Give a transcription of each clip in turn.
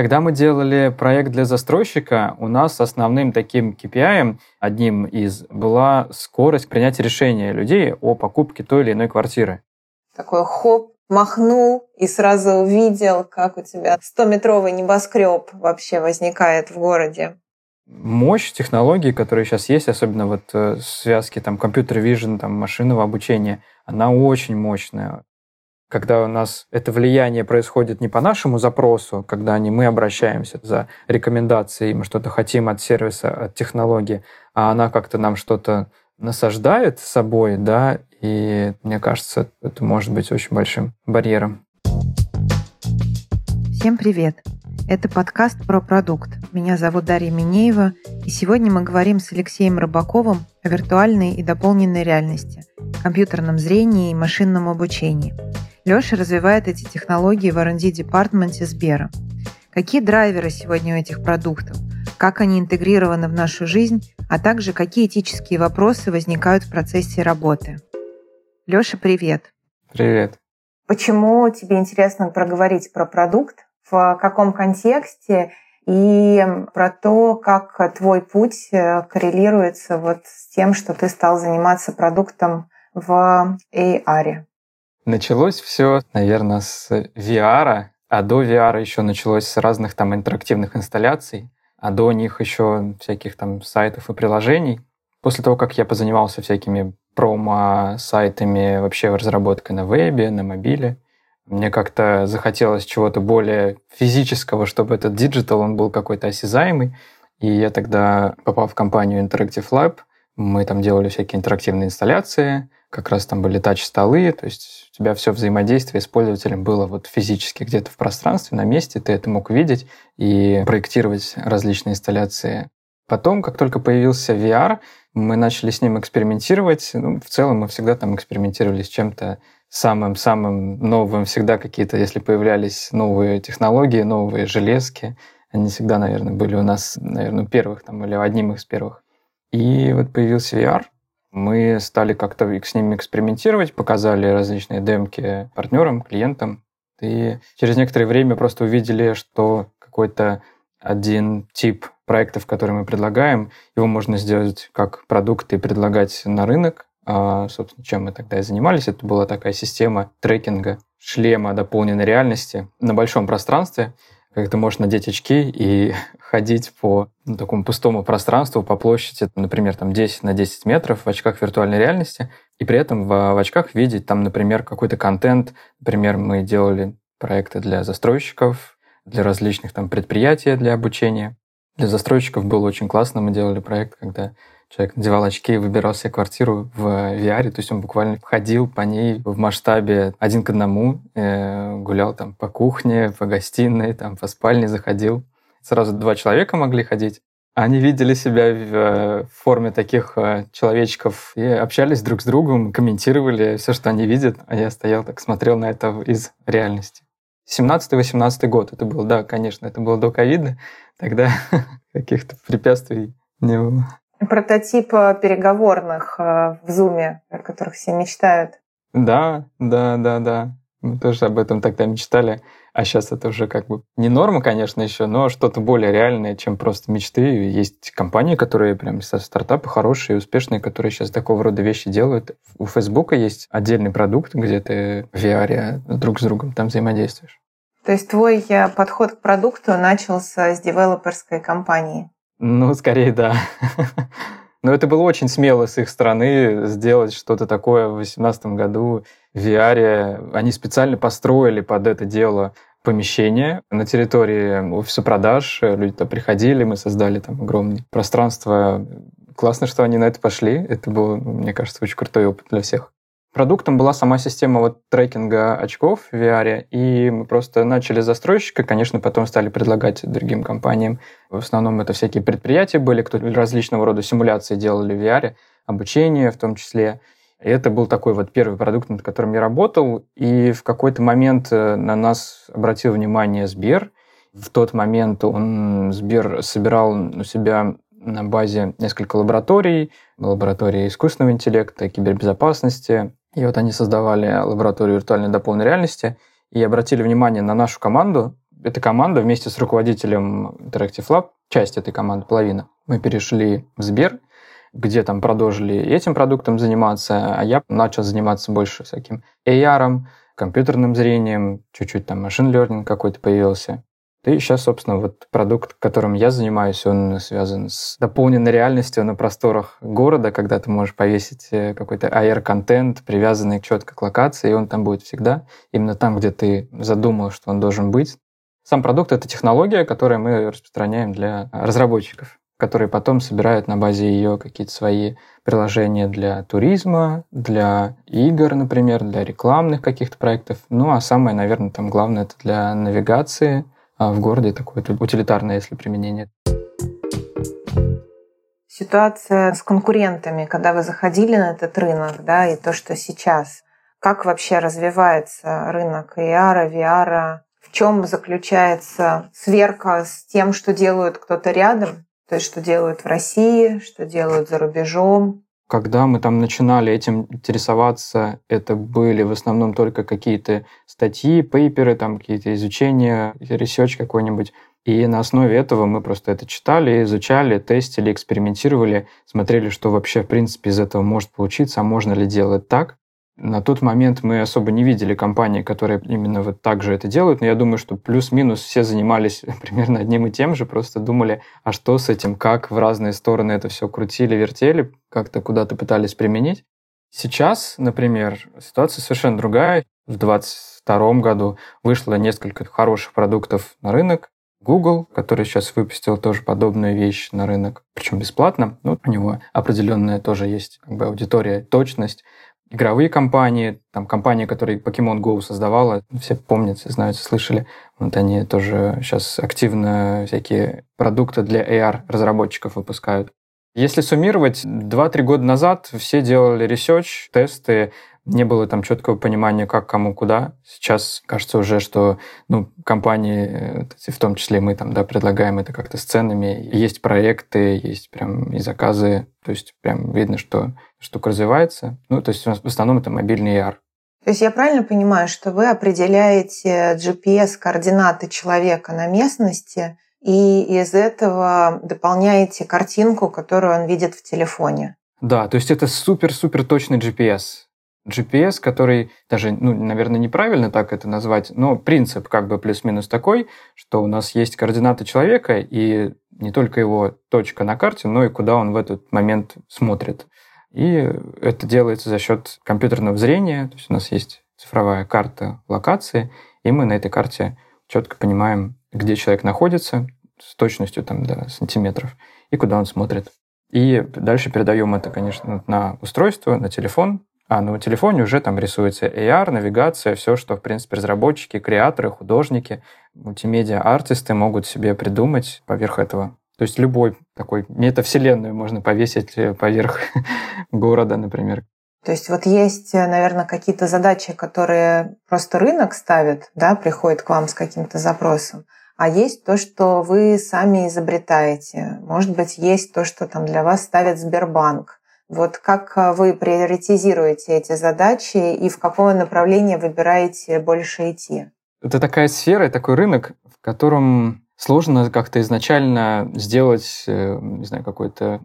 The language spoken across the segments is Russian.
Когда мы делали проект для застройщика, у нас основным таким KPI, одним из, была скорость принятия решения людей о покупке той или иной квартиры. Такой хоп, махнул и сразу увидел, как у тебя 100-метровый небоскреб вообще возникает в городе. Мощь технологий, которые сейчас есть, особенно вот э, связки там компьютер вижен, там машинного обучения, она очень мощная. Когда у нас это влияние происходит не по нашему запросу, когда не мы обращаемся за рекомендацией, мы что-то хотим от сервиса, от технологии, а она как-то нам что-то насаждает собой, да, и мне кажется, это может быть очень большим барьером. Всем привет! Это подкаст про продукт. Меня зовут Дарья Минеева, и сегодня мы говорим с Алексеем Рыбаковым о виртуальной и дополненной реальности, компьютерном зрении и машинном обучении. Леша развивает эти технологии в R&D департаменте Сбера. Какие драйверы сегодня у этих продуктов? Как они интегрированы в нашу жизнь, а также какие этические вопросы возникают в процессе работы? Леша, привет. Привет. Почему тебе интересно проговорить про продукт? В каком контексте? И про то, как твой путь э, коррелируется вот с тем, что ты стал заниматься продуктом в AR. Началось все, наверное, с VR, а до VR еще началось с разных там интерактивных инсталляций, а до них еще всяких там сайтов и приложений. После того, как я позанимался всякими промо-сайтами, вообще разработкой на вебе, на мобиле, мне как-то захотелось чего-то более физического, чтобы этот digital, он был какой-то осязаемый. И я тогда попал в компанию Interactive Lab. Мы там делали всякие интерактивные инсталляции, как раз там были тач-столы, то есть у тебя все взаимодействие с пользователем было вот физически где-то в пространстве, на месте, ты это мог видеть и проектировать различные инсталляции. Потом, как только появился VR, мы начали с ним экспериментировать. Ну, в целом мы всегда там экспериментировали с чем-то самым-самым новым. Всегда какие-то, если появлялись новые технологии, новые железки, они всегда, наверное, были у нас, наверное, первых там, или одним из первых. И вот появился VR, мы стали как-то с ними экспериментировать, показали различные демки партнерам, клиентам. И через некоторое время просто увидели, что какой-то один тип проектов, которые мы предлагаем, его можно сделать как продукт и предлагать на рынок. А, собственно, чем мы тогда и занимались, это была такая система трекинга шлема дополненной реальности на большом пространстве, как ты можешь надеть очки и ходить по ну, такому пустому пространству, по площади, например, там 10 на 10 метров в очках виртуальной реальности, и при этом в, в очках видеть там, например, какой-то контент. Например, мы делали проекты для застройщиков, для различных там предприятий для обучения. Для застройщиков было очень классно. Мы делали проект, когда человек надевал очки и выбирал себе квартиру в VR, то есть он буквально ходил по ней в масштабе один к одному, э, гулял там по кухне, по гостиной, там по спальне заходил. Сразу два человека могли ходить. Они видели себя в э, форме таких э, человечков и общались друг с другом, комментировали все, что они видят, а я стоял так, смотрел на это из реальности. 17-18 год это был, да, конечно, это было до ковида, тогда каких-то препятствий не было. Прототип переговорных э, в Зуме, о которых все мечтают. Да, да, да, да. Мы тоже об этом тогда мечтали. А сейчас это уже как бы не норма, конечно, еще, но что-то более реальное, чем просто мечты. Есть компании, которые прям стартапы хорошие, успешные, которые сейчас такого рода вещи делают. У Фейсбука есть отдельный продукт, где ты в VR друг с другом там взаимодействуешь. То есть твой э, подход к продукту начался с девелоперской компании? Ну, скорее, да. Но это было очень смело с их стороны сделать что-то такое в 2018 году в VR. Они специально построили под это дело помещение на территории офиса продаж. Люди туда приходили, мы создали там огромное пространство. Классно, что они на это пошли. Это был, мне кажется, очень крутой опыт для всех. Продуктом была сама система вот трекинга очков в VR, и мы просто начали застройщика, конечно, потом стали предлагать другим компаниям. В основном это всякие предприятия были, кто различного рода симуляции делали в VR, обучение в том числе. И это был такой вот первый продукт, над которым я работал, и в какой-то момент э, на нас обратил внимание Сбер. В тот момент он, Сбер, собирал у себя на базе несколько лабораторий, лаборатории искусственного интеллекта, кибербезопасности, и вот они создавали лабораторию виртуальной дополненной реальности и обратили внимание на нашу команду, эта команда вместе с руководителем Interactive Lab, часть этой команды, половина, мы перешли в Сбер, где там продолжили этим продуктом заниматься, а я начал заниматься больше всяким AR, компьютерным зрением, чуть-чуть там машин learning какой-то появился. И сейчас, собственно, вот продукт, которым я занимаюсь, он связан с дополненной реальностью на просторах города, когда ты можешь повесить э, какой-то AR-контент, привязанный четко к локации, и он там будет всегда, именно там, где ты задумал, что он должен быть. Сам продукт — это технология, которую мы распространяем для разработчиков, которые потом собирают на базе ее какие-то свои приложения для туризма, для игр, например, для рекламных каких-то проектов. Ну, а самое, наверное, там главное — это для навигации — а в городе такое утилитарное, если применение. Ситуация с конкурентами, когда вы заходили на этот рынок, да, и то, что сейчас. Как вообще развивается рынок AR, VR? В чем заключается сверка с тем, что делают кто-то рядом? То есть, что делают в России, что делают за рубежом? Когда мы там начинали этим интересоваться, это были в основном только какие-то статьи, пейперы, там какие-то изучения, research какой-нибудь. И на основе этого мы просто это читали, изучали, тестили, экспериментировали, смотрели, что вообще, в принципе, из этого может получиться, а можно ли делать так. На тот момент мы особо не видели компании, которые именно вот так же это делают, но я думаю, что плюс-минус все занимались примерно одним и тем же, просто думали, а что с этим, как в разные стороны это все крутили, вертели, как-то куда-то пытались применить. Сейчас, например, ситуация совершенно другая. В 2022 году вышло несколько хороших продуктов на рынок. Google, который сейчас выпустил тоже подобную вещь на рынок, причем бесплатно. Ну, у него определенная тоже есть как бы аудитория, точность игровые компании, там компания, которая Pokemon Go создавала, все помнят, знают, слышали. Вот они тоже сейчас активно всякие продукты для AR-разработчиков выпускают. Если суммировать, 2-3 года назад все делали research, тесты, не было там четкого понимания, как, кому, куда. Сейчас кажется уже, что ну, компании, в том числе мы там, да, предлагаем это как-то с ценами. Есть проекты, есть прям и заказы. То есть прям видно, что штука развивается. Ну, то есть в основном это мобильный AR. То есть я правильно понимаю, что вы определяете GPS-координаты человека на местности и из этого дополняете картинку, которую он видит в телефоне? Да, то есть это супер-супер точный GPS. GPS, который даже, ну, наверное, неправильно так это назвать, но принцип как бы плюс-минус такой, что у нас есть координаты человека и не только его точка на карте, но и куда он в этот момент смотрит. И это делается за счет компьютерного зрения, то есть у нас есть цифровая карта локации, и мы на этой карте четко понимаем, где человек находится с точностью там, до сантиметров и куда он смотрит. И дальше передаем это, конечно, на устройство, на телефон, а на телефоне уже там рисуется AR, навигация, все, что, в принципе, разработчики, креаторы, художники, мультимедиа-артисты могут себе придумать поверх этого. То есть любой такой метавселенную можно повесить э, поверх города, например. То есть вот есть, э, наверное, какие-то задачи, которые просто рынок ставит, да, приходит к вам с каким-то запросом, а есть то, что вы сами изобретаете. Может быть, есть то, что там для вас ставит Сбербанк. Вот как э, вы приоритизируете эти задачи и в какое направление выбираете больше идти? Это такая сфера, такой рынок, в котором сложно как-то изначально сделать, э, не знаю, какой-то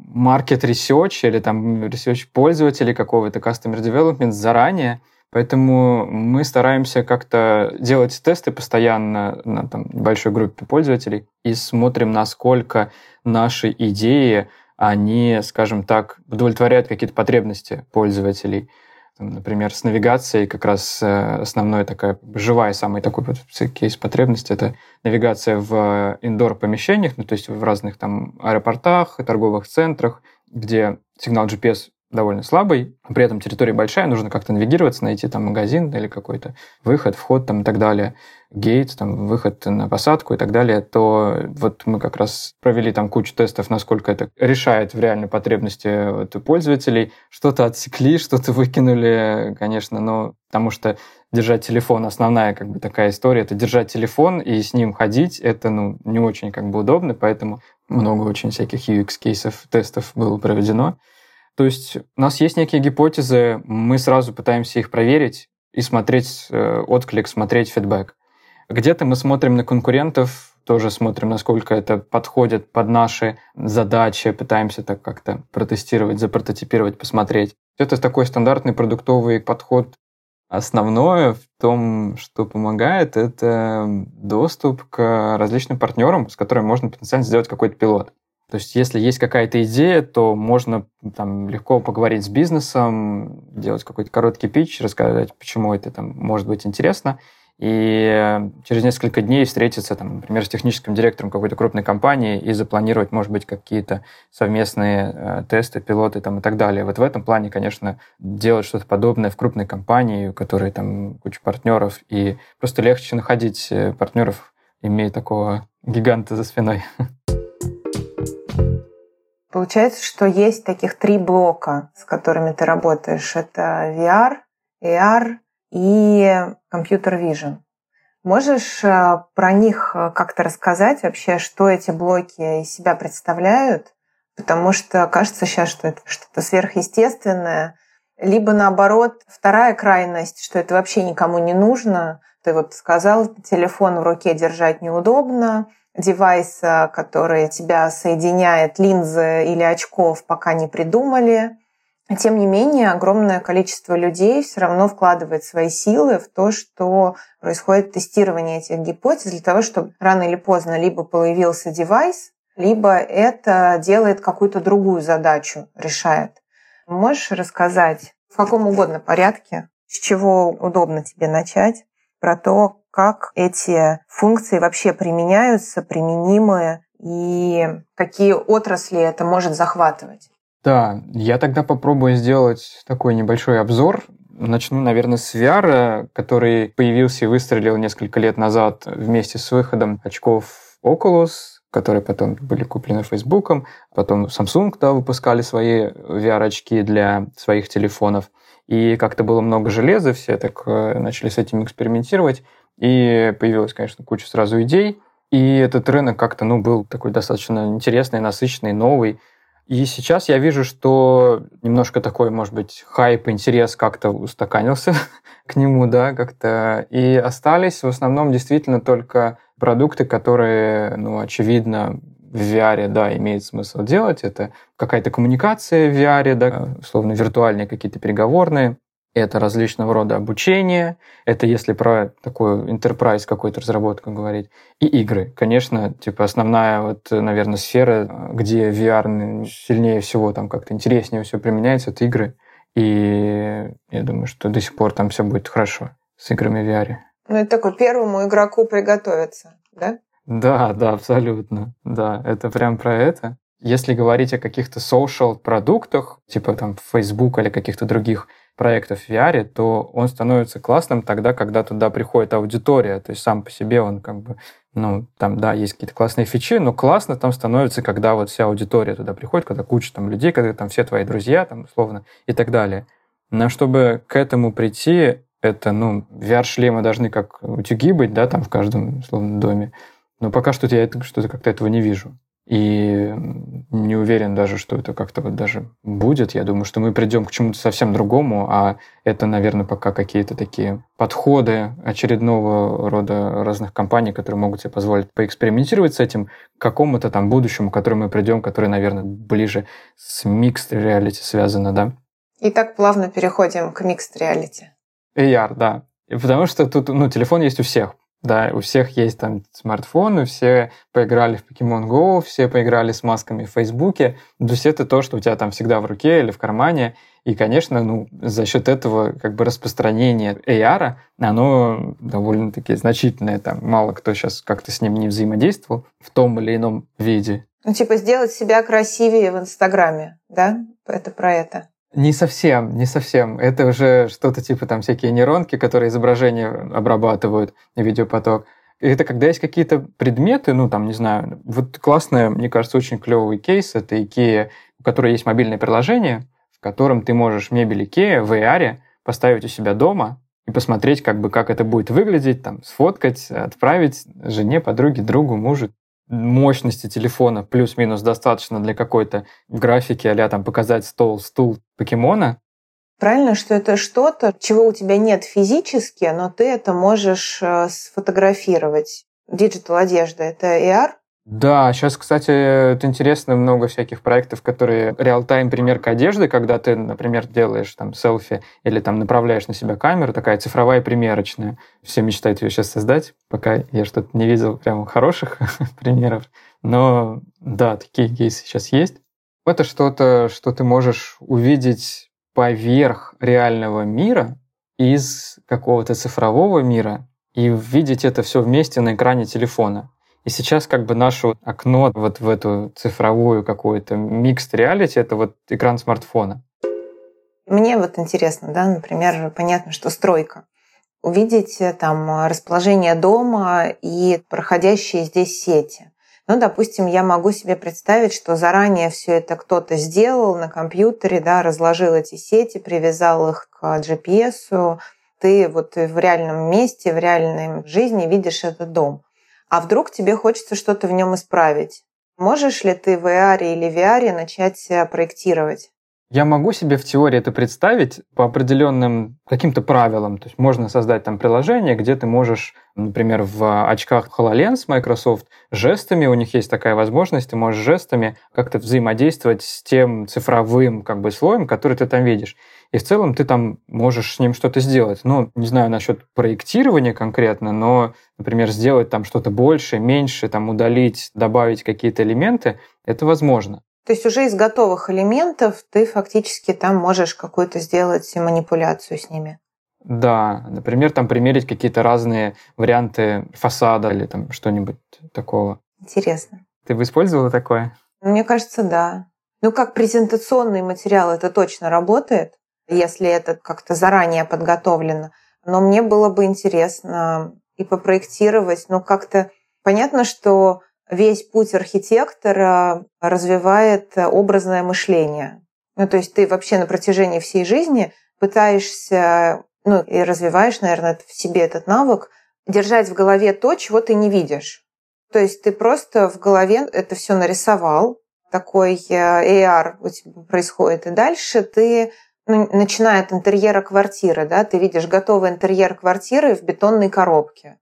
research или там research пользователей какого-то, customer development заранее. Поэтому мы стараемся как-то делать тесты постоянно на там, большой группе пользователей и смотрим, насколько наши идеи они, скажем так, удовлетворяют какие-то потребности пользователей. Например, с навигацией как раз э, основной такая живая самый такой вот кейс потребности это навигация в индор-помещениях, ну, то есть в разных там аэропортах, торговых центрах, где сигнал GPS довольно слабый, при этом территория большая, нужно как-то навигироваться, найти там магазин или какой-то выход, вход там и так далее гейт, там, выход на посадку и так далее, то вот мы как раз провели там кучу тестов, насколько это решает в реальной потребности вот, пользователей. Что-то отсекли, что-то выкинули, конечно, но потому что держать телефон, основная как бы такая история, это держать телефон и с ним ходить, это ну, не очень как бы удобно, поэтому много очень всяких UX-кейсов, тестов было проведено. То есть у нас есть некие гипотезы, мы сразу пытаемся их проверить и смотреть э, отклик, смотреть фидбэк. Где-то мы смотрим на конкурентов, тоже смотрим, насколько это подходит под наши задачи, пытаемся так как-то протестировать, запрототипировать, посмотреть. Это такой стандартный продуктовый подход. Основное в том, что помогает, это доступ к различным партнерам, с которыми можно потенциально сделать какой-то пилот. То есть, если есть какая-то идея, то можно там легко поговорить с бизнесом, делать какой-то короткий пич, рассказать, почему это там может быть интересно, и через несколько дней встретиться, там, например, с техническим директором какой-то крупной компании и запланировать, может быть, какие-то совместные э, тесты, пилоты там, и так далее. Вот в этом плане, конечно, делать что-то подобное в крупной компании, у которой там куча партнеров, и просто легче находить э, партнеров, имея такого гиганта за спиной. Получается, что есть таких три блока, с которыми ты работаешь. Это VR, AR и компьютер Vision. Можешь э, про них э, как-то рассказать вообще, что эти блоки из себя представляют? Потому что кажется сейчас, что это что-то сверхъестественное. Либо наоборот, вторая крайность, что это вообще никому не нужно. Ты вот сказал, телефон в руке держать неудобно, девайс, который тебя соединяет, линзы или очков, пока не придумали. Тем не менее, огромное количество людей все равно вкладывает свои силы в то, что происходит тестирование этих гипотез для того, чтобы рано или поздно либо появился девайс, либо это делает какую-то другую задачу, решает. Можешь рассказать в каком угодно порядке, с чего удобно тебе начать, про то, как эти функции вообще применяются, применимы и какие отрасли это может захватывать? Да, я тогда попробую сделать такой небольшой обзор. Начну, наверное, с VR, который появился и выстрелил несколько лет назад вместе с выходом очков Oculus, которые потом были куплены Фейсбуком. Потом Samsung да, выпускали свои VR-очки для своих телефонов. И как-то было много железа, все так э, начали с этим экспериментировать. И появилась, конечно, куча сразу идей. И этот рынок как-то ну, был такой достаточно интересный, насыщенный, новый. И сейчас я вижу, что немножко такой, может быть, хайп, интерес как-то устаканился к нему, да, как-то. И остались в основном действительно только продукты, которые, ну, очевидно, в VR, да, имеет смысл делать. Это какая-то коммуникация в VR, да, условно виртуальные какие-то переговорные это различного рода обучение, это если про такую enterprise какую-то разработку говорить, и игры. Конечно, типа основная вот, наверное, сфера, где VR сильнее всего, там как-то интереснее все применяется, это игры. И я думаю, что до сих пор там все будет хорошо с играми в VR. Ну, это такой первому игроку приготовиться, да? Да, да, абсолютно. Да, это прям про это. Если говорить о каких-то social продуктах, типа там Facebook или каких-то других проектов в VR, то он становится классным тогда, когда туда приходит аудитория. То есть сам по себе он как бы, ну, там, да, есть какие-то классные фичи, но классно там становится, когда вот вся аудитория туда приходит, когда куча там людей, когда там все твои друзья, там, условно, и так далее. Но чтобы к этому прийти, это, ну, VR-шлемы должны как утюги быть, да, там в каждом, условно, доме. Но пока что я что-то как-то этого не вижу. И не уверен даже, что это как-то вот даже будет. Я думаю, что мы придем к чему-то совсем другому, а это, наверное, пока какие-то такие подходы очередного рода разных компаний, которые могут себе позволить поэкспериментировать с этим, к какому-то там будущему, к которому мы придем, который, наверное, ближе с mixed reality связано, да? И так плавно переходим к mixed reality. AR, да. Потому что тут, ну, телефон есть у всех. Да, у всех есть там смартфоны, все поиграли в Pokemon Go, все поиграли с масками в Фейсбуке. То есть это то, что у тебя там всегда в руке или в кармане. И, конечно, ну, за счет этого как бы распространение AR, оно довольно-таки значительное. Там мало кто сейчас как-то с ним не взаимодействовал в том или ином виде. Ну, типа сделать себя красивее в Инстаграме, да? Это про это. Не совсем, не совсем. Это уже что-то типа там всякие нейронки, которые изображение обрабатывают, видеопоток. Это когда есть какие-то предметы, ну там, не знаю, вот классный, мне кажется, очень клевый кейс, это IKEA, у которой есть мобильное приложение, в котором ты можешь мебель IKEA в AR поставить у себя дома и посмотреть, как бы, как это будет выглядеть, там, сфоткать, отправить жене, подруге, другу, мужу мощности телефона плюс-минус достаточно для какой-то графики, а там показать стол, стул покемона, Правильно, что это что-то, чего у тебя нет физически, но ты это можешь э, сфотографировать. Digital одежда – это AR? Да, сейчас, кстати, это интересно, много всяких проектов, которые реал-тайм примерка одежды, когда ты, например, делаешь там селфи или там направляешь на себя камеру, такая цифровая примерочная. Все мечтают ее сейчас создать, пока я что-то не видел прямо хороших примеров. Но да, такие кейсы сейчас есть. Это что-то, что ты можешь увидеть поверх реального мира из какого-то цифрового мира и видеть это все вместе на экране телефона. И сейчас как бы наше окно вот в эту цифровую какую-то микс реалити — это вот экран смартфона. Мне вот интересно, да, например, понятно, что стройка. Увидеть э, там расположение дома и проходящие здесь сети. Ну, допустим, я могу себе представить, что заранее все это кто-то сделал на компьютере, да, разложил эти сети, привязал их к GPS. Ты вот в реальном месте, в реальной жизни видишь этот дом а вдруг тебе хочется что-то в нем исправить. Можешь ли ты в AR или VR начать проектировать? Я могу себе в теории это представить по определенным каким-то правилам. То есть можно создать там приложение, где ты можешь, например, в очках HoloLens Microsoft жестами, у них есть такая возможность, ты можешь жестами как-то взаимодействовать с тем цифровым как бы слоем, который ты там видишь. И в целом ты там можешь с ним что-то сделать. Ну, не знаю насчет проектирования конкретно, но, например, сделать там что-то больше, меньше, там удалить, добавить какие-то элементы, это возможно. То есть уже из готовых элементов ты фактически там можешь какую-то сделать манипуляцию с ними. Да, например, там примерить какие-то разные варианты фасада или там что-нибудь такого. Интересно. Ты бы использовала такое? Мне кажется, да. Ну, как презентационный материал это точно работает, если это как-то заранее подготовлено. Но мне было бы интересно и попроектировать, ну, как-то понятно, что весь путь архитектора развивает образное мышление. Ну, то есть ты вообще на протяжении всей жизни пытаешься, ну, и развиваешь, наверное, в себе этот навык, держать в голове то, чего ты не видишь. То есть ты просто в голове это все нарисовал, такой э, AR у тебя происходит, и дальше ты начиная от интерьера квартиры, да, ты видишь готовый интерьер квартиры в бетонной коробке.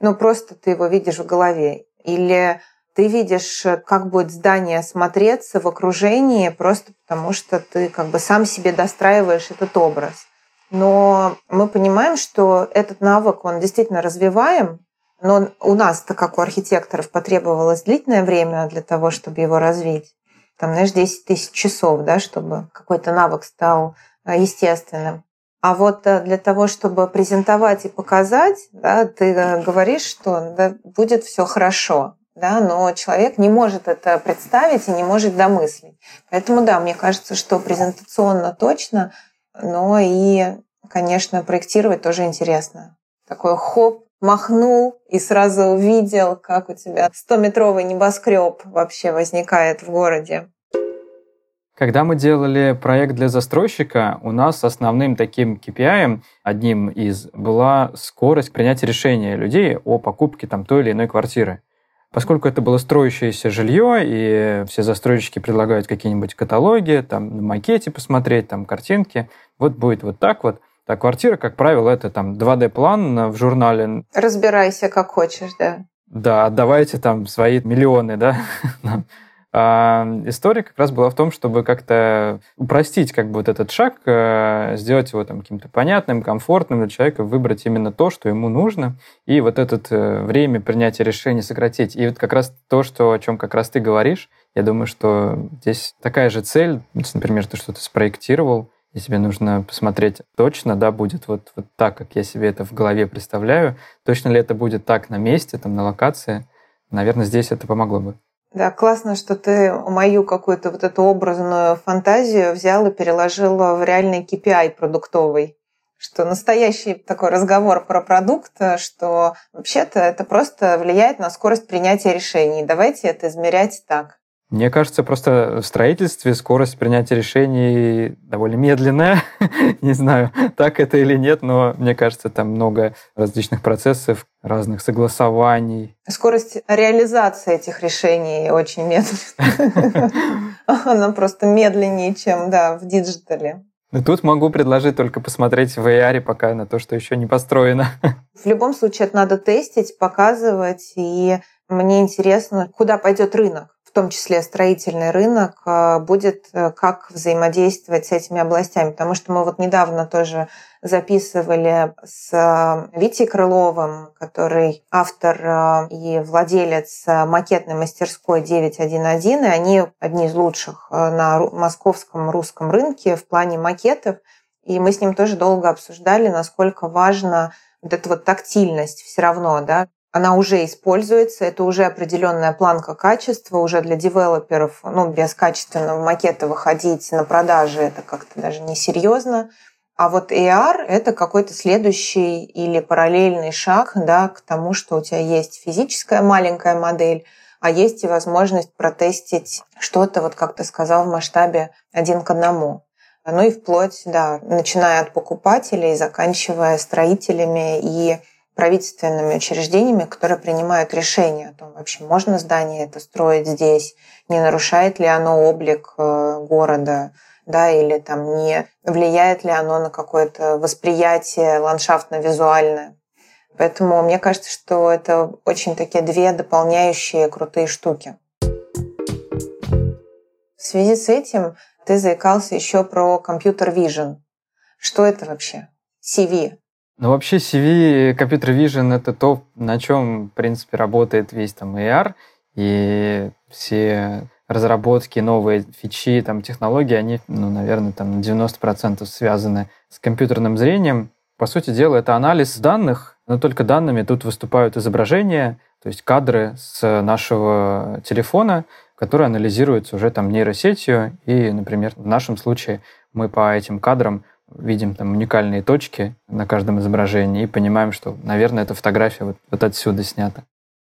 Ну, просто ты его видишь в голове. Или ты видишь, как будет здание смотреться в окружении, просто потому что ты как бы сам себе достраиваешь этот образ. Но мы понимаем, что этот навык, он действительно развиваем, но у нас-то, как у архитекторов, потребовалось длительное время для того, чтобы его развить. Там, знаешь, 10 тысяч часов, да, чтобы какой-то навык стал э, естественным. А вот э, для того, чтобы презентовать и показать, да, ты э, говоришь, что да, будет все хорошо, да, но человек не может это представить и не может домыслить. Поэтому да, мне кажется, что презентационно точно, но и, конечно, проектировать тоже интересно. Такой хоп, махнул и сразу увидел, как у тебя 100-метровый небоскреб вообще возникает в городе. Когда мы делали проект для застройщика, у нас основным таким KPI, одним из, была скорость принятия решения людей о покупке там той или иной квартиры. Поскольку это было строящееся жилье, и все застройщики предлагают какие-нибудь каталоги, там на макете посмотреть, там картинки, вот будет вот так вот. А квартира, как правило, это там 2D-план в журнале. Разбирайся как хочешь, да. Да, отдавайте там свои миллионы, да, А история как раз была в том, чтобы как-то упростить как бы вот этот шаг, э, сделать его там каким-то понятным, комфортным для человека, выбрать именно то, что ему нужно, и вот это э, время принятия решения сократить. И вот как раз то, что, о чем как раз ты говоришь, я думаю, что здесь такая же цель, например, ты что-то спроектировал, и тебе нужно посмотреть точно, да, будет вот, вот так, как я себе это в голове представляю, точно ли это будет так на месте, там, на локации, наверное, здесь это помогло бы. Да, классно, что ты мою какую-то вот эту образную фантазию взял и переложил в реальный KPI продуктовый. Что настоящий такой разговор про продукт, что вообще-то это просто влияет на скорость принятия решений. Давайте это измерять так. Мне кажется, просто в строительстве скорость принятия решений довольно медленная. Не знаю, так это или нет, но мне кажется, там много различных процессов, разных согласований. Скорость реализации этих решений очень медленная. Она просто медленнее, чем да, в диджитале. Ну, тут могу предложить только посмотреть в AR пока на то, что еще не построено. В любом случае это надо тестить, показывать, и мне интересно, куда пойдет рынок том числе строительный рынок, э, будет э, как взаимодействовать с этими областями. Потому что мы вот недавно тоже записывали с э, Витей Крыловым, который автор и владелец макетной мастерской 911, и они одни из лучших на московском русском рынке в плане макетов. И мы с ним тоже долго обсуждали, насколько важно вот эта вот тактильность все равно, да, она уже используется, это уже определенная планка качества, уже для девелоперов, ну, без качественного макета выходить на продажи, это как-то даже несерьезно. А вот AR – это какой-то следующий или параллельный шаг да, к тому, что у тебя есть физическая маленькая модель, а есть и возможность протестить что-то, вот как ты сказал, в масштабе один к одному. Ну и вплоть, да, начиная от покупателей, заканчивая строителями и правительственными учреждениями, которые принимают решения о том, вообще можно здание это строить здесь, не нарушает ли оно облик э, города, да, или там не влияет ли оно на какое-то восприятие ландшафтно-визуальное. Поэтому мне кажется, что это очень такие две дополняющие крутые штуки. В связи с этим ты заикался еще про компьютер vision. Что это вообще? CV. Ну, вообще CV Computer Vision — это то, на чем, в принципе, работает весь там AR, и все разработки, новые фичи, там, технологии, они, ну, наверное, там на 90% связаны с компьютерным зрением. По сути дела, это анализ данных, но только данными тут выступают изображения, то есть кадры с нашего телефона, которые анализируются уже там нейросетью, и, например, в нашем случае мы по этим кадрам видим там уникальные точки на каждом изображении и понимаем, что, наверное, эта фотография вот, вот отсюда снята.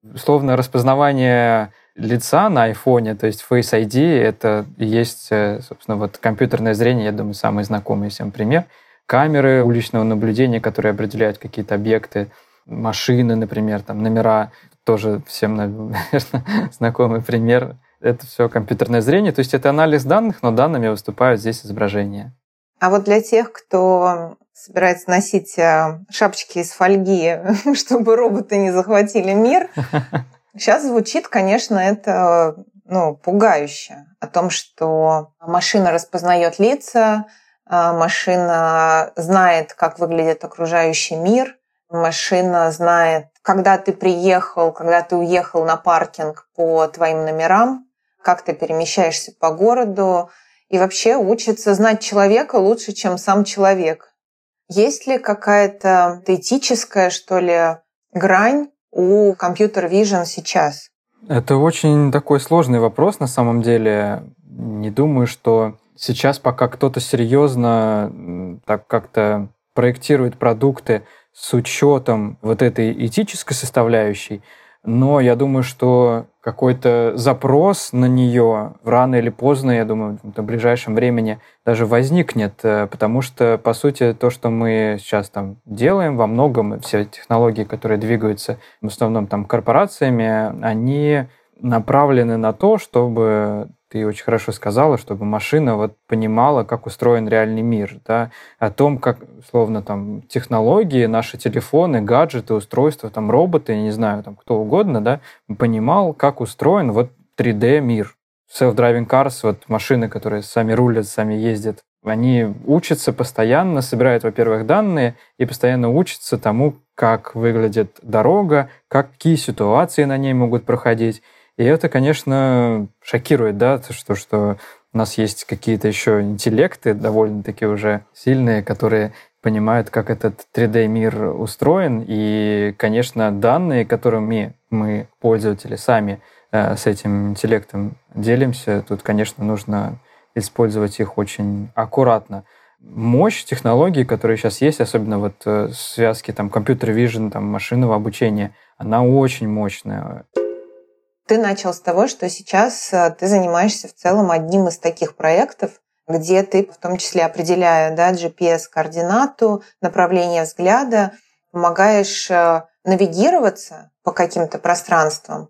Условно распознавание лица на айфоне, то есть Face ID, это и есть, э, собственно, вот компьютерное зрение, я думаю, самый знакомый всем пример. Камеры уличного наблюдения, которые определяют какие-то объекты, машины, например, там номера, тоже всем, наверное, знакомый пример. Это все компьютерное зрение, то есть это анализ данных, но данными выступают здесь изображения. А вот для тех, кто собирается носить э, шапочки из фольги, чтобы роботы не захватили мир, сейчас звучит, конечно, это ну, пугающе. О том, что машина распознает лица, а машина знает, как выглядит окружающий мир, машина знает, когда ты приехал, когда ты уехал на паркинг по твоим номерам, как ты перемещаешься по городу, и вообще учится знать человека лучше, чем сам человек. Есть ли какая-то этическая, что ли, грань у компьютер vision сейчас? Это очень такой сложный вопрос на самом деле. Не думаю, что сейчас пока кто-то серьезно так как-то проектирует продукты с учетом вот этой этической составляющей, но я думаю, что какой-то запрос на нее рано или поздно, я думаю, в ближайшем времени даже возникнет, э, потому что, по сути, то, что мы сейчас там делаем, во многом все технологии, которые двигаются в основном там корпорациями, они направлены на то, чтобы ты очень хорошо сказала, чтобы машина вот понимала, как устроен реальный мир, да, о том, как, словно там, технологии, наши телефоны, гаджеты, устройства, там, роботы, не знаю, там, кто угодно, да, понимал, как устроен вот 3D-мир. Self-driving cars, вот машины, которые сами рулят, сами ездят, они учатся постоянно, собирают, во-первых, данные и постоянно учатся тому, как выглядит дорога, какие ситуации на ней могут проходить. И это, конечно, шокирует, да, то, что, что у нас есть какие-то еще интеллекты довольно-таки уже сильные, которые понимают, как этот 3D-мир устроен. И, конечно, данные, которыми мы, пользователи, сами э, с этим интеллектом делимся, тут, конечно, нужно использовать их очень аккуратно. Мощь технологий, которые сейчас есть, особенно вот э, связки там компьютер vision, там машинного обучения, она очень мощная. Ты начал с того, что сейчас э, ты занимаешься в целом одним из таких проектов, где ты в том числе определяя да, GPS-координату, направление взгляда, помогаешь э, навигироваться по каким-то пространствам.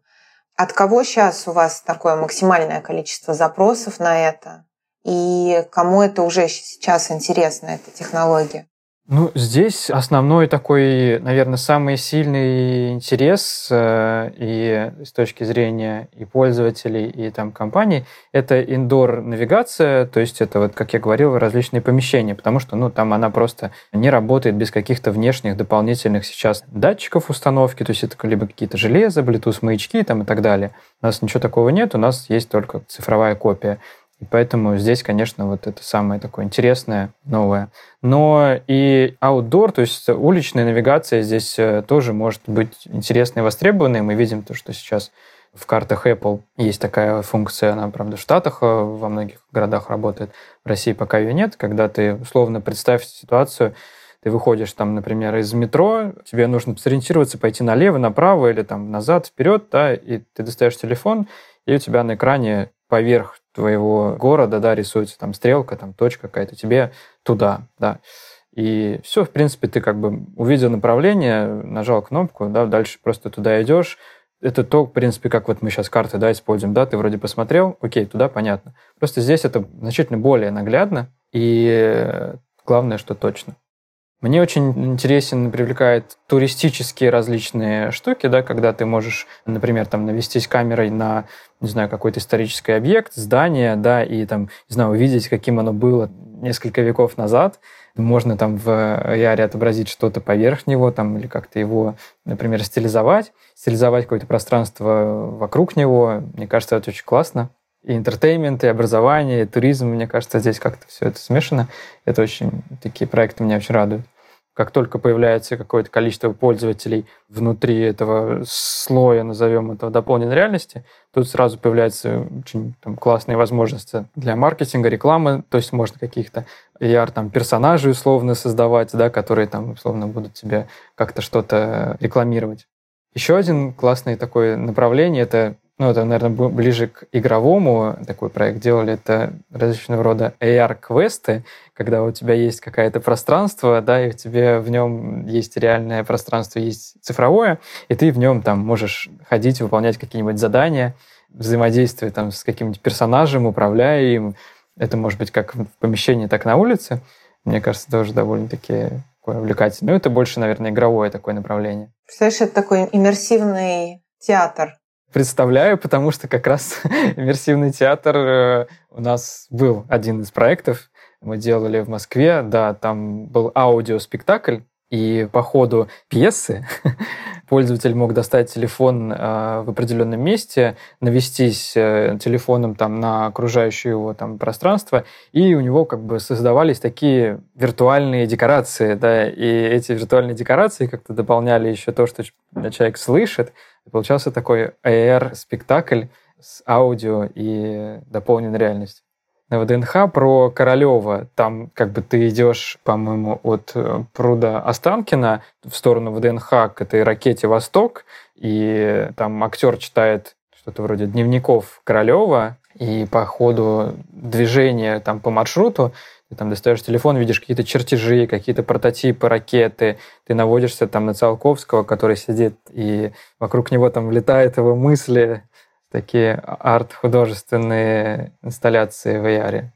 От кого сейчас у вас такое максимальное количество запросов на это? и кому это уже сейчас интересно, эта технология? Ну, здесь основной такой, наверное, самый сильный интерес э, и с точки зрения и пользователей, и там компаний, это индор навигация, то есть это вот, как я говорил, различные помещения, потому что, ну, там она просто не работает без каких-то внешних дополнительных сейчас датчиков установки, то есть это либо какие-то железо, Bluetooth маячки там и так далее. У нас ничего такого нет, у нас есть только цифровая копия. И поэтому здесь, конечно, вот это самое такое интересное, новое. Но и outdoor, то есть уличная навигация здесь э, тоже может быть интересной и востребованной. Мы видим то, что сейчас в картах Apple есть такая функция, она, правда, в Штатах э, во многих городах работает, в России пока ее нет, когда ты, условно, представь ситуацию, ты выходишь там, например, из метро, тебе нужно сориентироваться, пойти налево, направо или там назад, вперед, да, и ты достаешь телефон, и у тебя на экране поверх твоего города, да, рисуется там стрелка, там точка какая-то, тебе туда, да. И все, в принципе, ты как бы увидел направление, нажал кнопку, да, дальше просто туда идешь. Это то, в принципе, как вот мы сейчас карты, да, используем, да, ты вроде посмотрел, окей, туда понятно. Просто здесь это значительно более наглядно, и главное, что точно. Мне очень интересен, привлекает туристические различные штуки, да, когда ты можешь, например, там навестись камерой на, не знаю, какой-то исторический объект, здание, да, и там, не знаю, увидеть, каким оно было несколько веков назад. Можно там в AR отобразить что-то поверх него, там, или как-то его, например, стилизовать, стилизовать какое-то пространство вокруг него. Мне кажется, это очень классно и интертеймент, и образование, и туризм, мне кажется, здесь как-то все это смешано. Это очень, такие проекты меня очень радуют как только появляется какое-то количество пользователей внутри этого слоя, назовем это, дополненной реальности, тут сразу появляются очень там, классные возможности для маркетинга, рекламы, то есть можно каких-то AR там, персонажей условно создавать, да, которые там условно будут тебе как-то что-то рекламировать. Еще один классный такое направление – это ну, это, наверное, ближе к игровому такой проект делали, это различного рода AR-квесты, когда у тебя есть какое-то пространство, да, и у тебя в нем есть реальное пространство, есть цифровое, и ты в нем там можешь ходить, выполнять какие-нибудь задания, взаимодействие там с каким-нибудь персонажем, управляя им. Это может быть как в помещении, так и на улице. Мне кажется, тоже довольно-таки такое увлекательное. Ну, это больше, наверное, игровое такое направление. Представляешь, это такой иммерсивный театр, представляю, потому что как раз иммерсивный театр э, у нас был один из проектов. Мы делали в Москве, да, там был аудиоспектакль, и по ходу пьесы пользователь мог достать телефон э, в определенном месте, навестись э, телефоном там на окружающее его там пространство, и у него как бы создавались такие виртуальные декорации, да, и эти виртуальные декорации как-то дополняли еще то, что человек слышит, Получался такой AR-спектакль с аудио и дополненной реальностью. На ВДНХ про Королева. Там как бы ты идешь, по-моему, от э, пруда Останкина в сторону ВДНХ к этой ракете «Восток», и там актер читает что-то вроде дневников Королева, и по ходу движения там по маршруту ты там достаешь телефон, видишь какие-то чертежи, какие-то прототипы ракеты, ты наводишься там на Циолковского, который сидит, и вокруг него там влетают его мысли, такие арт-художественные инсталляции в VR.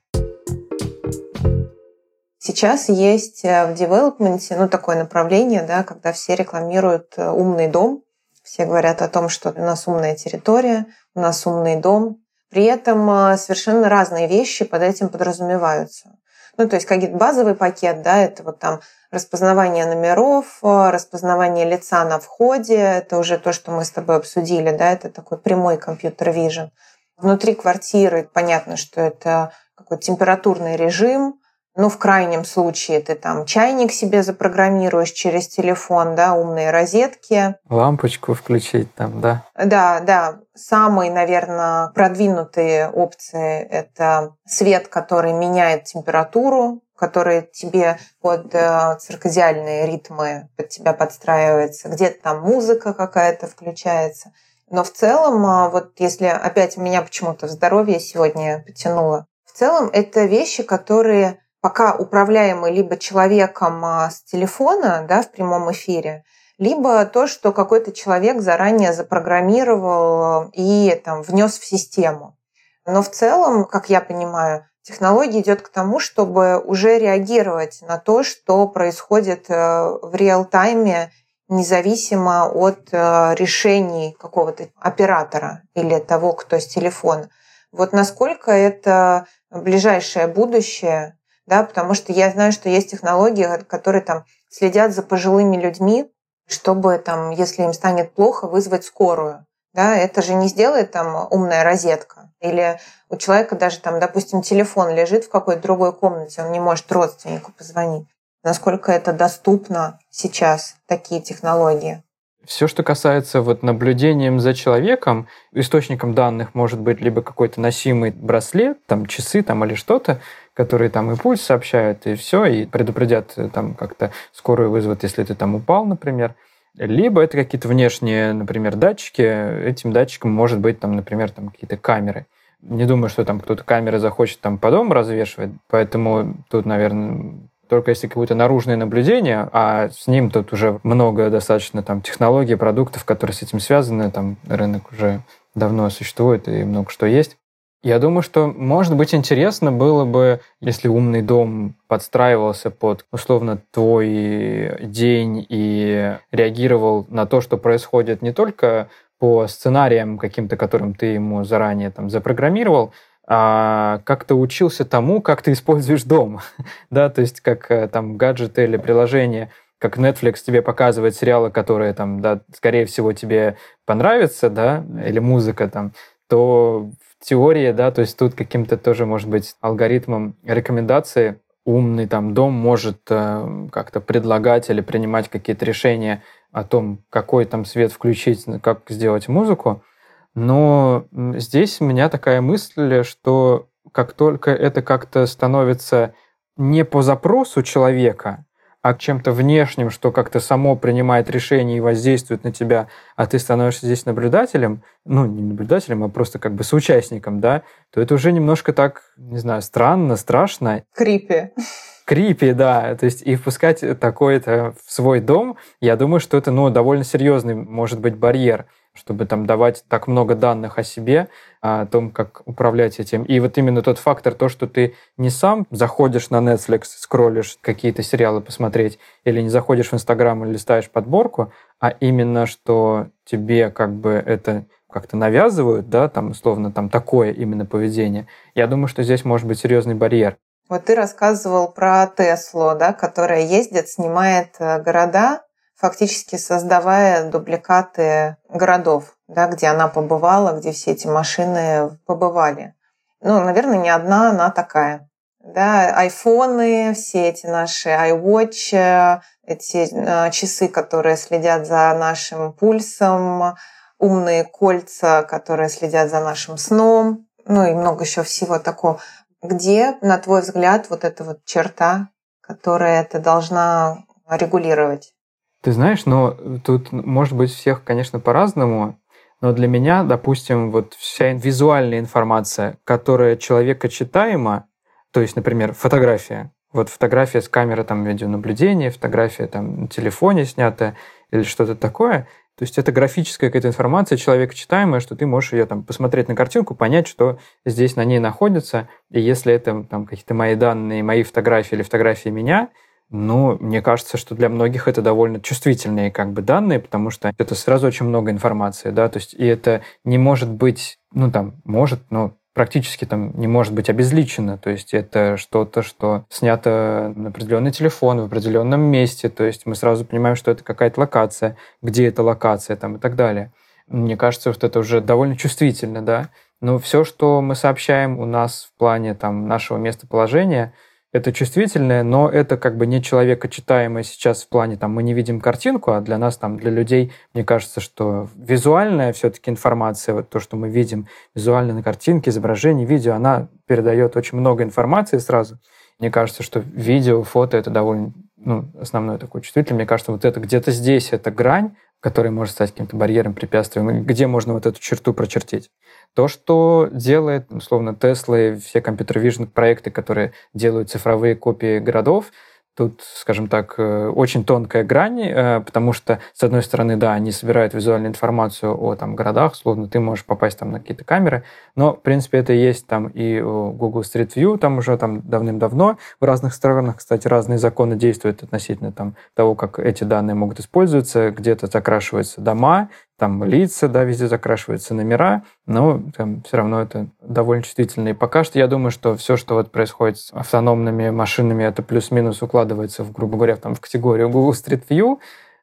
Сейчас есть э, в девелопменте ну, такое направление, да, когда все рекламируют э, умный дом. Все говорят о том, что у нас умная территория, у нас умный дом. При этом э, совершенно разные вещи под этим подразумеваются. Ну, то есть какие-то базовый пакет, да, это вот там распознавание номеров, э, распознавание лица на входе, это уже то, что мы с тобой обсудили, да, это такой прямой компьютер вижен. Внутри квартиры понятно, что это какой-то температурный режим, ну, в крайнем случае ты там чайник себе запрограммируешь через телефон, да, умные розетки. Лампочку включить там, да? Да, да. Самые, наверное, продвинутые опции – это свет, который меняет температуру, который тебе под э, циркадиальные ритмы под тебя подстраивается. Где-то там музыка какая-то включается. Но в целом, а, вот если опять меня почему-то в здоровье сегодня потянуло, в целом это вещи, которые пока управляемый либо человеком а, с телефона да, в прямом эфире, либо то, что какой-то человек заранее запрограммировал и там, внес в систему. Но в целом, как я понимаю, технология идет к тому, чтобы уже реагировать на то, что происходит э, в реал-тайме, независимо от э, решений какого-то оператора или того, кто с телефона. Вот насколько это ближайшее будущее, да, потому что я знаю, что есть технологии, которые там следят за пожилыми людьми, чтобы там, если им станет плохо, вызвать скорую. Да, это же не сделает там умная розетка. Или у человека даже там, допустим, телефон лежит в какой-то другой комнате, он не может родственнику позвонить. Насколько это доступно сейчас, такие технологии? Все, что касается вот наблюдением за человеком, источником данных может быть либо какой-то носимый браслет, там часы там или что-то, которые там и пульс сообщают, и все, и предупредят э, там как-то скорую вызовут, если ты там упал, например. Либо это какие-то внешние, например, датчики. Этим датчиком может быть, там, например, там какие-то камеры. Не думаю, что там кто-то камеры захочет там по дому развешивать, поэтому тут, наверное, только если какое-то наружное наблюдение, а с ним тут уже много достаточно там технологий, продуктов, которые с этим связаны, там рынок уже давно существует и много что есть. Я думаю, что, может быть, интересно было бы, если умный дом подстраивался под, условно, твой день и реагировал на то, что происходит не только по сценариям каким-то, которым ты ему заранее там запрограммировал, а как-то учился тому, как ты используешь дом, да, то есть как э, там гаджеты или приложения, как Netflix тебе показывает сериалы, которые там, да, скорее всего тебе понравятся, да, или музыка там, то теории, да, то есть тут каким-то тоже, может быть, алгоритмом рекомендации. Умный там дом может э, как-то предлагать или принимать какие-то решения о том, какой там свет включить, как сделать музыку, но здесь у меня такая мысль, что как только это как-то становится не по запросу человека, а чем-то внешним, что как-то само принимает решение и воздействует на тебя, а ты становишься здесь наблюдателем, ну, не наблюдателем, а просто как бы соучастником, да, то это уже немножко так, не знаю, странно, страшно. Крипи. Крипи, да. То есть и впускать такое-то в свой дом, я думаю, что это, ну, довольно серьезный, может быть, барьер чтобы там давать так много данных о себе, о том, как управлять этим. И вот именно тот фактор, то, что ты не сам заходишь на Netflix, скроллишь какие-то сериалы посмотреть, или не заходишь в Инстаграм и листаешь подборку, а именно, что тебе как бы это как-то навязывают, да, там, условно, там такое именно поведение, я думаю, что здесь может быть серьезный барьер. Вот ты рассказывал про Теслу, да, которая ездит, снимает э, города, фактически создавая дубликаты городов, да, где она побывала, где все эти машины побывали. Ну, наверное, не одна она такая. Да, айфоны, все эти наши iWatch, эти э, часы, которые следят за нашим пульсом, умные кольца, которые следят за нашим сном, ну и много еще всего такого. Где, на твой взгляд, вот эта вот черта, которая это должна регулировать? Ты знаешь, но тут может быть всех, конечно, по-разному, но для меня, допустим, вот вся визуальная информация, которая человека читаема, то есть, например, фотография, вот фотография с камеры там видеонаблюдения, фотография там на телефоне снятая или что-то такое, то есть это графическая какая-то информация, человека читаемая, что ты можешь ее там посмотреть на картинку, понять, что здесь на ней находится, и если это там какие-то мои данные, мои фотографии или фотографии меня, ну, мне кажется, что для многих это довольно чувствительные как бы данные, потому что это сразу очень много информации, да, то есть и это не может быть, ну, там, может, но практически там не может быть обезличено, то есть это что-то, что снято на определенный телефон в определенном месте, то есть мы сразу понимаем, что это какая-то локация, где эта локация там и так далее. Мне кажется, что это уже довольно чувствительно, да, но все, что мы сообщаем у нас в плане там нашего местоположения – это чувствительное, но это как бы не человекочитаемое сейчас в плане, там, мы не видим картинку, а для нас, там, для людей, мне кажется, что визуальная все-таки информация, вот то, что мы видим визуально на картинке, изображение, видео, она передает очень много информации сразу. Мне кажется, что видео, фото — это довольно ну, основное такое чувствительное. Мне кажется, вот это где-то здесь, эта грань, которая может стать каким-то барьером, препятствием, где можно вот эту черту прочертить. То, что делает, условно, Tesla и все компьютер-вижн проекты, которые делают цифровые копии городов, тут, скажем так, э, очень тонкая грань, э, потому что, с одной стороны, да, они собирают визуальную информацию о там, городах, словно ты можешь попасть там на какие-то камеры, но, в принципе, это есть там и у Google Street View, там уже там давным-давно в разных странах, кстати, разные законы действуют относительно там того, как эти данные могут использоваться, где-то закрашиваются дома, там лица, да, везде закрашиваются номера, но там все равно это довольно чувствительно. И пока что я думаю, что все, что вот происходит с автономными машинами, это плюс-минус укладывается, в, грубо говоря, там, в категорию Google Street View,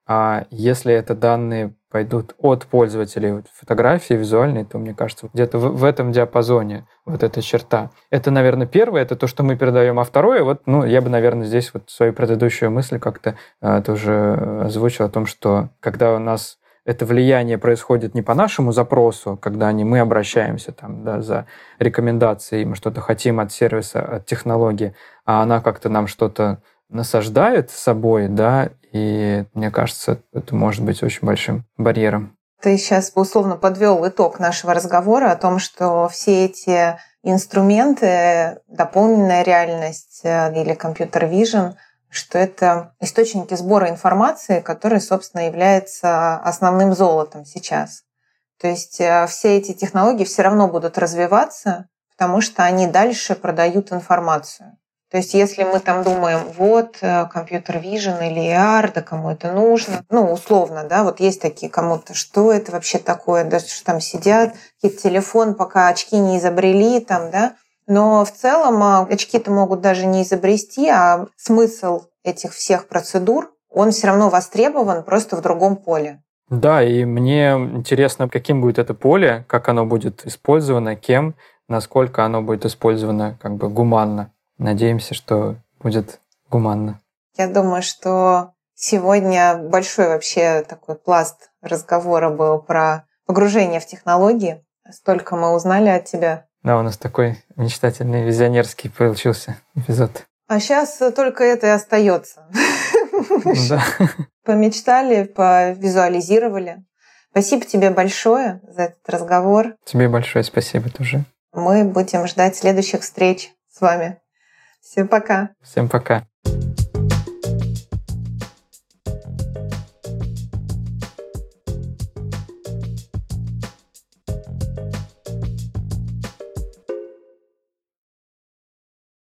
а если это данные пойдут от пользователей фотографии визуальной, то, мне кажется, где-то в, в этом диапазоне вот эта черта. Это, наверное, первое, это то, что мы передаем, а второе, вот, ну, я бы, наверное, здесь вот свою предыдущую мысль как-то а, тоже озвучил о том, что когда у нас это влияние происходит не по нашему запросу, когда не мы обращаемся там, да, за рекомендацией, мы что-то хотим от сервиса, от технологии, а она как-то нам что-то насаждает собой, да, и мне кажется, это может быть очень большим барьером. Ты сейчас условно подвел итог нашего разговора о том, что все эти инструменты, дополненная реальность э, или компьютер-вижен — что это источники сбора информации, которые, собственно, являются основным золотом сейчас. То есть э, все эти технологии все равно будут развиваться, потому что они дальше продают информацию. То есть если мы там думаем, вот, э, компьютер vision или AR, да кому это нужно, ну, условно, да, вот есть такие кому-то, что это вообще такое, да, что там сидят, телефон, пока очки не изобрели, там, да, но в целом а, очки-то могут даже не изобрести, а смысл этих всех процедур, он все равно востребован просто в другом поле. Да, и мне интересно, каким будет это поле, как оно будет использовано, кем, насколько оно будет использовано как бы гуманно. Надеемся, что будет гуманно. Я думаю, что сегодня большой вообще такой пласт разговора был про погружение в технологии. Столько мы узнали от тебя. Да, у нас такой мечтательный, визионерский получился эпизод. А сейчас только это и остается. Да. Помечтали, повизуализировали. Спасибо тебе большое за этот разговор. Тебе большое спасибо тоже. Мы будем ждать следующих встреч с вами. Всем пока. Всем пока.